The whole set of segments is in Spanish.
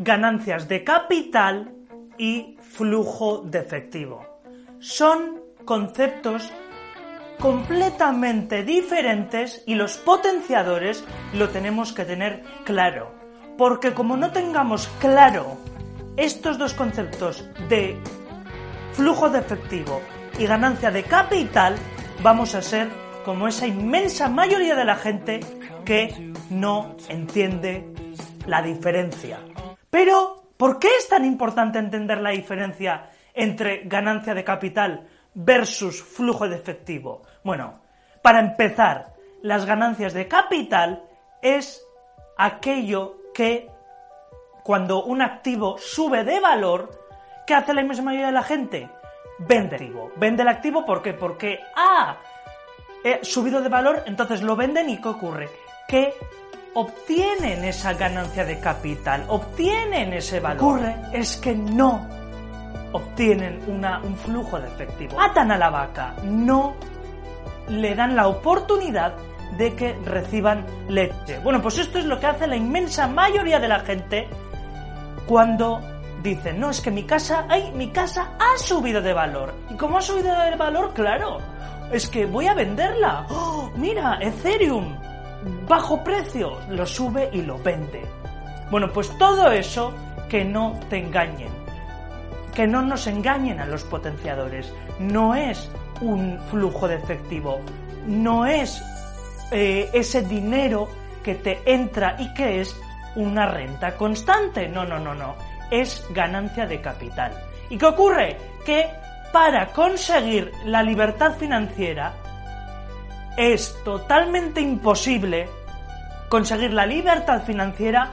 ganancias de capital y flujo de efectivo. Son conceptos completamente diferentes y los potenciadores lo tenemos que tener claro. Porque como no tengamos claro estos dos conceptos de flujo de efectivo y ganancia de capital, vamos a ser como esa inmensa mayoría de la gente que no entiende la diferencia. Pero, ¿por qué es tan importante entender la diferencia entre ganancia de capital versus flujo de efectivo? Bueno, para empezar, las ganancias de capital es aquello que cuando un activo sube de valor, ¿qué hace la inmensa mayoría de la gente? Vende el activo. Vende el activo ¿por qué? Porque ha subido de valor, entonces lo venden y ¿qué ocurre? Que obtienen esa ganancia de capital, obtienen ese valor. Ocurre es que no obtienen un flujo de efectivo. Atan a la vaca, no le dan la oportunidad de que reciban leche. Bueno, pues esto es lo que hace la inmensa mayoría de la gente cuando dicen, no, es que mi casa, ay, mi casa ha subido de valor. ¿Y cómo ha subido de valor? Claro, es que voy a venderla. ¡Oh, mira, Ethereum, bajo precio, lo sube y lo vende. Bueno, pues todo eso que no te engañen, que no nos engañen a los potenciadores. No es un flujo de efectivo, no es eh, ese dinero que te entra y que es una renta constante. No, no, no, no. Es ganancia de capital. ¿Y qué ocurre? Que para conseguir la libertad financiera es totalmente imposible conseguir la libertad financiera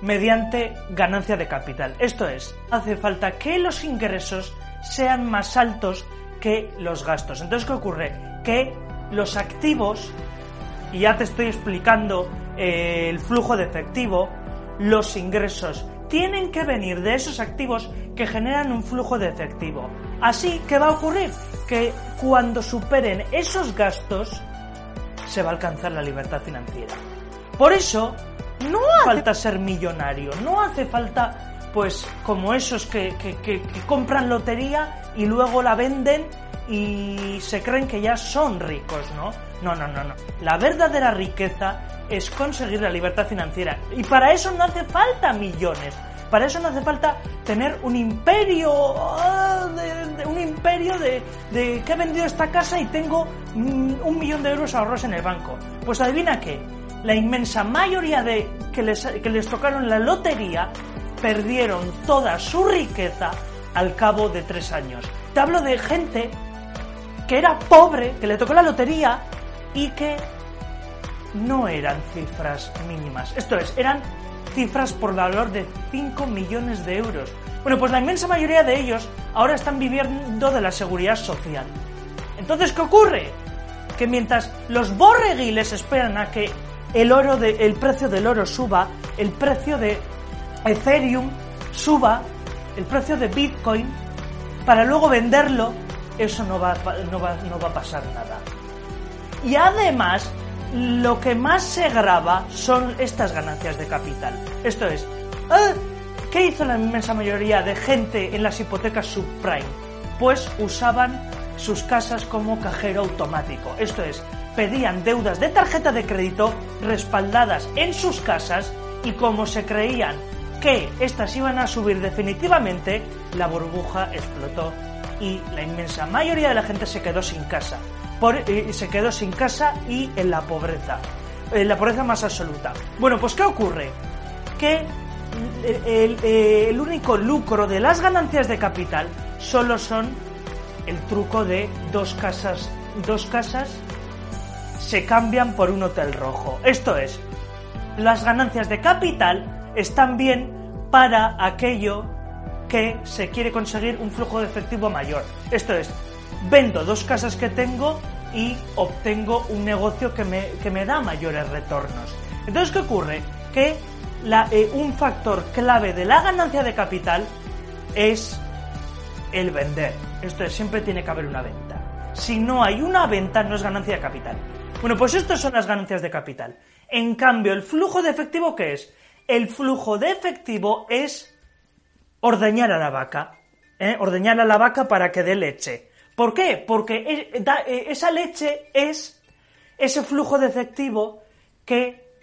mediante ganancia de capital. Esto es, hace falta que los ingresos sean más altos que los gastos. Entonces, ¿qué ocurre? Que los activos, y ya te estoy explicando eh, el flujo de efectivo, los ingresos tienen que venir de esos activos que generan un flujo de efectivo. Así, ¿qué va a ocurrir? Que cuando superen esos gastos, se va a alcanzar la libertad financiera. Por eso, no hace falta ser millonario, no hace falta pues como esos que, compran lotería y luego la venden y se creen que ya son ricos, ¿no? No, no, no, no. La verdadera riqueza es conseguir la libertad financiera. Y para eso no hace falta millones. Para eso no hace falta tener un imperio, ah, un imperio de, de, que he vendido esta casa y tengo mm, un millón de euros ahorros en el banco. Pues adivina qué, la inmensa mayoría de que les, que les tocaron la lotería perdieron toda su riqueza al cabo de tres años. Te hablo de gente que era pobre, que le tocó la lotería y que no eran cifras mínimas. Esto es, eran cifras por valor de 5 millones de euros. Bueno, pues la inmensa mayoría de ellos ahora están viviendo de la seguridad social. Entonces, ¿qué ocurre? Que mientras los borreguiles esperan a que el oro de, el precio del oro suba, el precio de Ethereum suba, el precio de Bitcoin, para luego venderlo, eso no va, no va, no va a pasar nada. Y además, lo que más se graba son estas ganancias de capital. Esto es, ¿eh? ¿qué hizo la inmensa mayoría de gente en las hipotecas subprime? Pues usaban sus casas como cajero automático. Esto es, pedían deudas de tarjeta de crédito respaldadas en sus casas y como se creían que estas iban a subir definitivamente, la burbuja explotó y la inmensa mayoría de la gente se quedó sin casa. Eh, se quedó sin casa y en la pobreza, en la pobreza más absoluta. Bueno, pues ¿qué ocurre? Que el, eh, el único lucro de las ganancias de capital solo son el truco de dos casas, dos casas se cambian por un hotel rojo. Esto es, las ganancias de capital están bien para aquello que se quiere conseguir un flujo de efectivo mayor. Esto es, vendo dos casas que tengo y obtengo un negocio que me, que me da mayores retornos. Entonces, ¿qué ocurre? Que eh, un factor clave de la ganancia de capital es el vender. Esto es, siempre tiene que haber una venta. Si no hay una venta, no es ganancia de capital. Bueno, pues estas son las ganancias de capital. En cambio, el flujo de efectivo, ¿qué es? el flujo de efectivo es ordeñar a la vaca. ¿eh? Ordeñar a la vaca para que dé leche. ¿Por qué? Porque eh, esa leche es ese flujo de efectivo que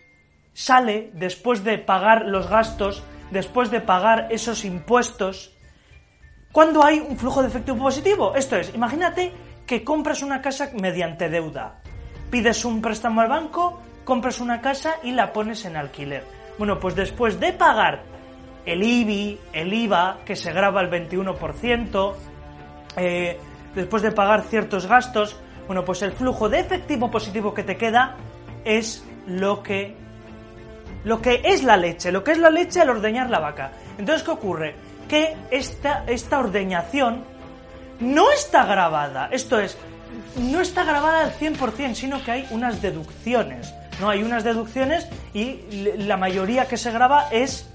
sale después de pagar los gastos, después de pagar esos impuestos, cuando hay un flujo de efectivo positivo. Esto es, imagínate que compras una casa mediante deuda. Pides un préstamo al banco, compras una casa y la pones en alquiler. Bueno, pues después de pagar el IBI, el IVA, que se graba el 21%, eh, después de pagar ciertos gastos, bueno, pues el flujo de efectivo positivo que te queda es lo que lo que es la leche, lo que es la leche al ordeñar la vaca. Entonces, ¿qué ocurre? Que esta, esta ordeñación no está grabada. Esto es, no está grabada al 100%, sino que hay unas deducciones. No hay unas deducciones y la mayoría que se graba es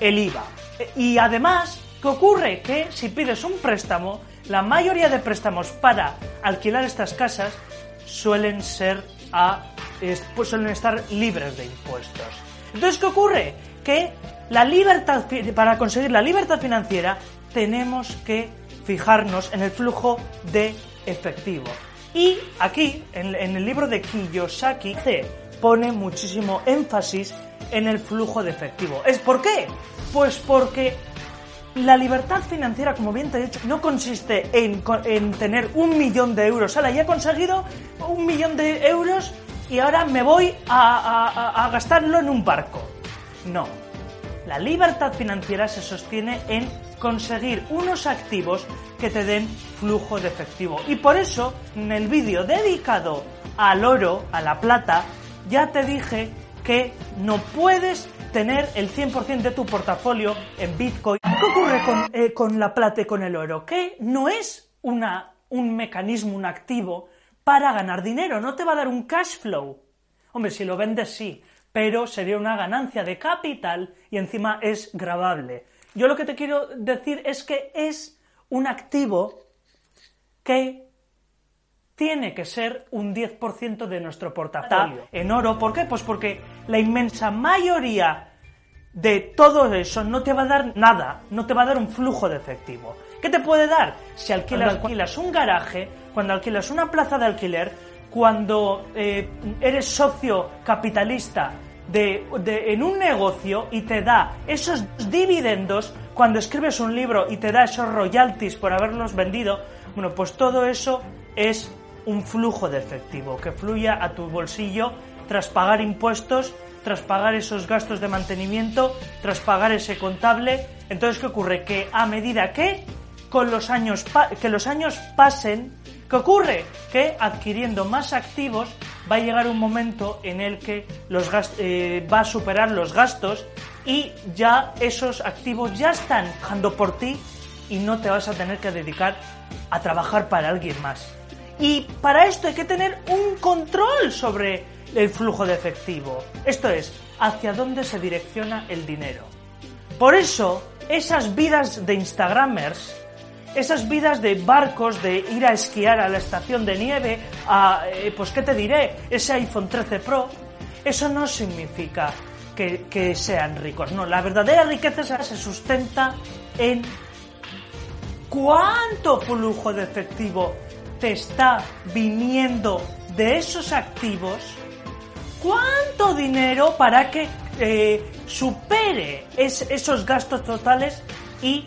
el IVA. Y además, ¿qué ocurre? Que si pides un préstamo, la mayoría de préstamos para alquilar estas casas suelen ser pues suelen estar libres de impuestos. Entonces, ¿qué ocurre? Que la libertad, para conseguir la libertad financiera, tenemos que fijarnos en el flujo de efectivo. Y aquí, en, el libro de Kiyosaki, se pone muchísimo énfasis en el flujo de efectivo. ¿Es por qué? Pues porque la libertad financiera, como bien te he dicho, no consiste en, tener un millón de euros. Ahora, ya he conseguido un millón de euros y ahora me voy a, a gastarlo en un barco. No. La libertad financiera se sostiene en conseguir unos activos que te den flujo de efectivo. Y por eso, en el vídeo dedicado al oro, a la plata, ya te dije que no puedes tener el 100% de tu portafolio en Bitcoin. ¿Qué ocurre eh, con, la plata y con el oro? Que no es una, un mecanismo, un activo para ganar dinero, no te va a dar un cash flow. Hombre, si lo vendes sí, pero sería una ganancia de capital y encima es grabable. Yo lo que te quiero decir es que es un activo que tiene que ser un 10% de nuestro portafolio en oro. ¿Por qué? Pues porque la inmensa mayoría de todo eso no te va a dar nada, no te va a dar un flujo de efectivo. ¿Qué te puede dar? Si alquilas, un garaje, cuando alquilas una plaza de alquiler, cuando eh, eres socio capitalista de, en un negocio y te da esos dividendos, cuando escribes un libro y te da esos royalties por haberlos vendido, bueno, pues todo eso es un flujo de efectivo que fluya a tu bolsillo tras pagar impuestos, tras pagar esos gastos de mantenimiento, tras pagar ese contable. Entonces, ¿qué ocurre? Que a medida que con los años que los años pasen, ¿qué ocurre? Que adquiriendo más activos va a llegar un momento en el que los eh, va a superar los gastos y ya esos activos ya están trabajando por ti y no te vas a tener que dedicar a trabajar para alguien más. Y para esto hay que tener un control sobre el flujo de efectivo. Esto es, hacia dónde se direcciona el dinero. Por eso, esas vidas de Instagramers, esas vidas de barcos, de ir a esquiar a la estación de nieve, a, eh, pues qué te diré, ese iPhone 13 Pro, eso no significa que, que sean ricos. No, la verdadera riqueza se sustenta en cuánto flujo de efectivo te está viniendo de esos activos, ¿cuánto dinero para que eh, supere esos gastos totales y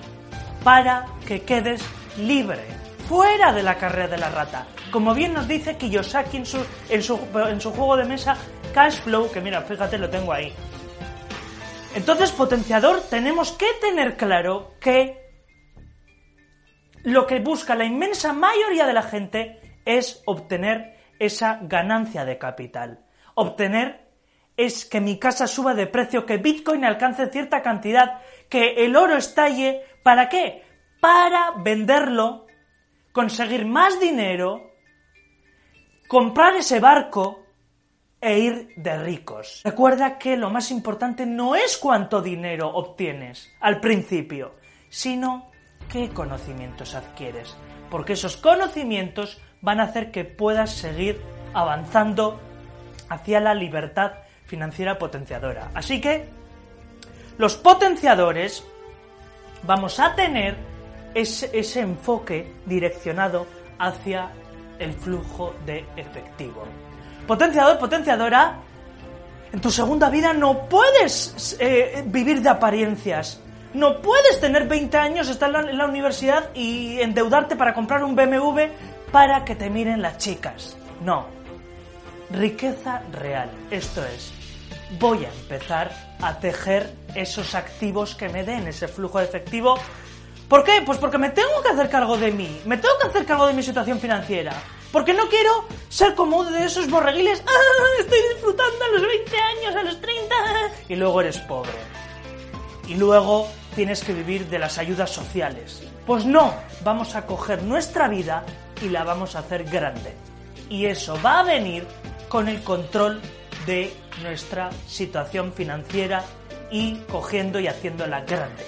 para que quedes libre, fuera de la carrera de la rata? Como bien nos dice Kiyosaki en su, en su, en su juego de mesa Cash Flow, que mira, fíjate, lo tengo ahí. Entonces, potenciador, tenemos que tener claro que lo que busca la inmensa mayoría de la gente es obtener esa ganancia de capital. Obtener es que mi casa suba de precio, que Bitcoin alcance cierta cantidad, que el oro estalle. ¿Para qué? Para venderlo, conseguir más dinero, comprar ese barco e ir de ricos. Recuerda que lo más importante no es cuánto dinero obtienes al principio, sino qué conocimientos adquieres, porque esos conocimientos van a hacer que puedas seguir avanzando hacia la libertad financiera potenciadora. Así que los potenciadores vamos a tener ese, enfoque direccionado hacia el flujo de efectivo. Potenciador, potenciadora, en tu segunda vida no puedes eh, vivir de apariencias. No puedes tener 20 años, estar en la, en la universidad y endeudarte para comprar un BMW para que te miren las chicas. No. Riqueza real. Esto es, voy a empezar a tejer esos activos que me den ese flujo de efectivo. ¿Por qué? Pues porque me tengo que hacer cargo de mí, me tengo que hacer cargo de mi situación financiera. Porque no quiero ser como uno de esos borreguiles, ¡ah! estoy disfrutando a los 20 años, a los 30, y luego eres pobre. Y luego tienes que vivir de las ayudas sociales. Pues no, vamos a coger nuestra vida y la vamos a hacer grande. Y eso va a venir con el control de nuestra situación financiera y cogiendo y haciéndola grande.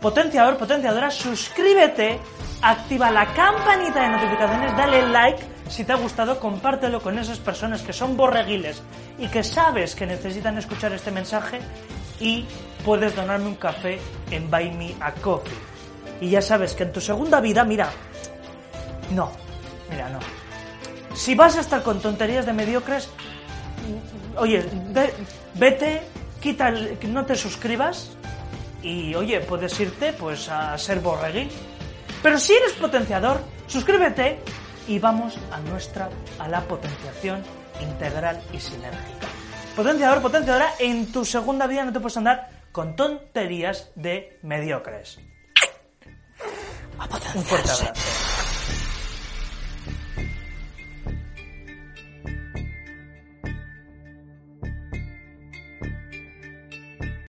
Potenciador, potenciadora, suscríbete, activa la campanita de notificaciones, dale like, si te ha gustado, compártelo con esas personas que son borreguiles y que sabes que necesitan escuchar este mensaje y puedes donarme un café en Buy Me a Coffee. Y ya sabes que en tu segunda vida, mira, no, mira, no. Si vas a estar con tonterías de mediocres, oye, ve- vete, quita el, que no te suscribas y oye, puedes irte pues a ser borreguín. Pero si eres potenciador, suscríbete y vamos a nuestra a la potenciación integral y sinérgica. Potenciador, potenciadora, en tu segunda vida no te puedes andar con tonterías de mediocres. Un fuerte abrazo.